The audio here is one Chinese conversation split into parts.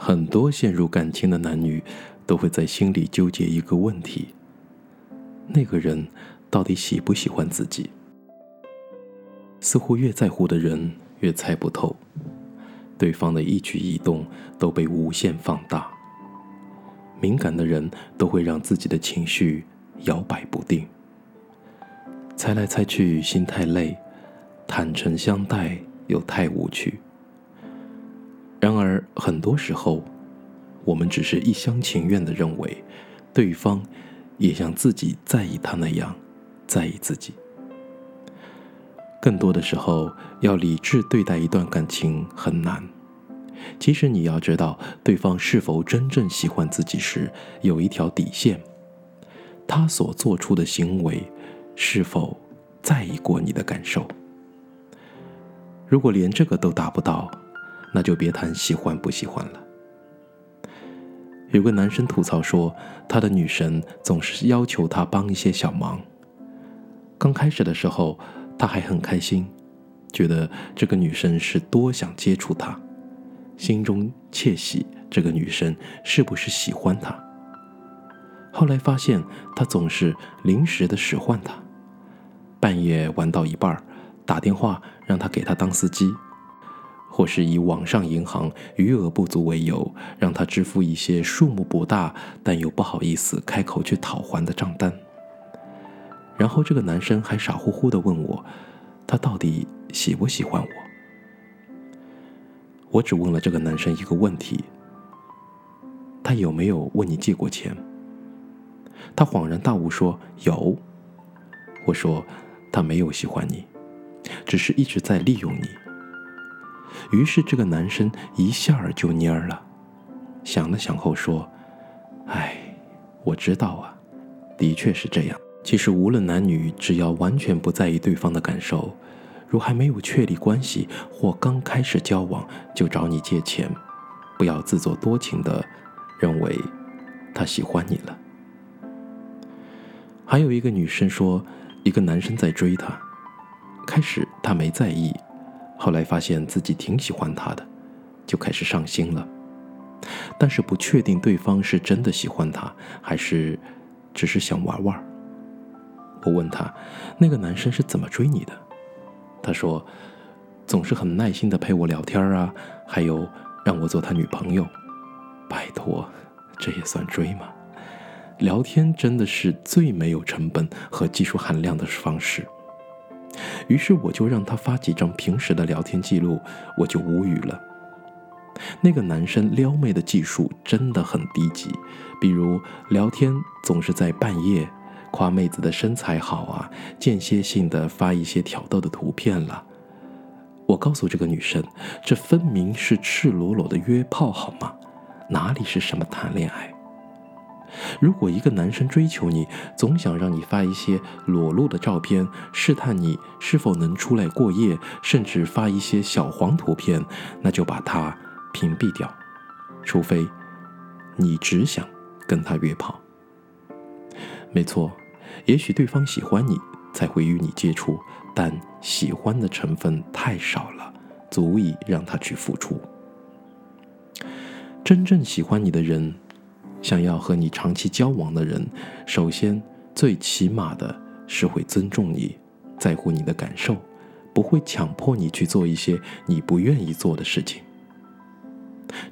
很多陷入感情的男女都会在心里纠结一个问题：那个人到底喜不喜欢自己？似乎越在乎的人越猜不透，对方的一举一动都被无限放大。敏感的人都会让自己的情绪摇摆不定，猜来猜去心太累，坦诚相待又太无趣。很多时候，我们只是一厢情愿的认为，对方也像自己在意他那样在意自己。更多的时候，要理智对待一段感情很难。其实你要知道，对方是否真正喜欢自己时，有一条底线。他所做出的行为，是否在意过你的感受？如果连这个都达不到，那就别谈喜欢不喜欢了。有个男生吐槽说，他的女神总是要求他帮一些小忙。刚开始的时候，他还很开心，觉得这个女生是多想接触他。心中窃喜，这个女生是不是喜欢他？后来发现，他总是临时的使唤他，半夜玩到一半打电话让他给他当司机，或是以网上银行余额不足为由，让他支付一些数目不大但又不好意思开口去讨还的账单。然后这个男生还傻乎乎的问我，他到底喜不喜欢我？我只问了这个男生一个问题：他有没有问你借过钱？他恍然大悟说有。我说他没有喜欢你，只是一直在利用你。于是这个男生一下儿就蔫儿了，想了想后说：“哎，我知道啊，的确是这样。其实无论男女，只要完全不在意对方的感受。”如还没有确立关系或刚开始交往就找你借钱，不要自作多情的认为他喜欢你了。还有一个女生说，一个男生在追她，开始她没在意，后来发现自己挺喜欢他的，就开始上心了，但是不确定对方是真的喜欢他，还是只是想玩玩。我问他，那个男生是怎么追你的？他说：“总是很耐心的陪我聊天啊，还有让我做他女朋友。拜托，这也算追吗？聊天真的是最没有成本和技术含量的方式。于是我就让他发几张平时的聊天记录，我就无语了。那个男生撩妹的技术真的很低级，比如聊天总是在半夜。”夸妹子的身材好啊，间歇性的发一些挑逗的图片了。我告诉这个女生，这分明是赤裸裸的约炮，好吗？哪里是什么谈恋爱？如果一个男生追求你，总想让你发一些裸露的照片，试探你是否能出来过夜，甚至发一些小黄图片，那就把他屏蔽掉，除非你只想跟他约炮。没错，也许对方喜欢你才会与你接触，但喜欢的成分太少了，足以让他去付出。真正喜欢你的人，想要和你长期交往的人，首先最起码的是会尊重你，在乎你的感受，不会强迫你去做一些你不愿意做的事情。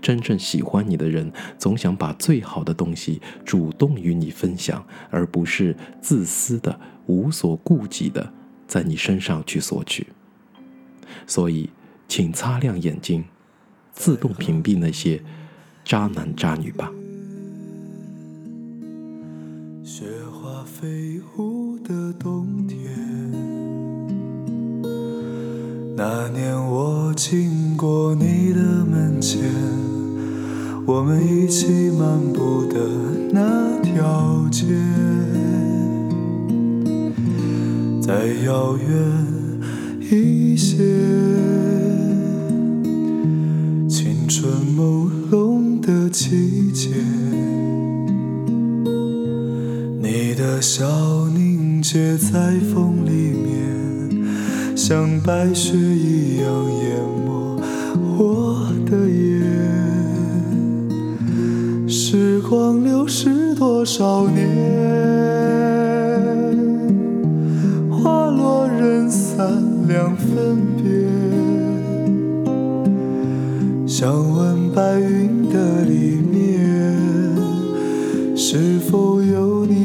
真正喜欢你的人，总想把最好的东西主动与你分享，而不是自私的、无所顾忌的在你身上去索取。所以，请擦亮眼睛，自动屏蔽那些渣男渣女吧。飞舞的冬天，那年我经过你的门前。我们一起漫步的那条街，再遥远一些，青春朦胧的季节，的笑凝结在风里面，像白雪一样淹没我的眼。时光流逝多少年，花落人散两分别。想问白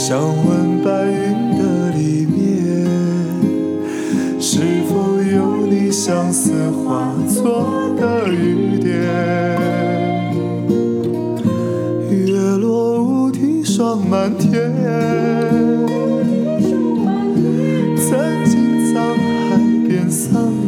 想问白云的里面，是否有你相思化作的雨点？月落乌啼霜满天。曾经沧海变桑田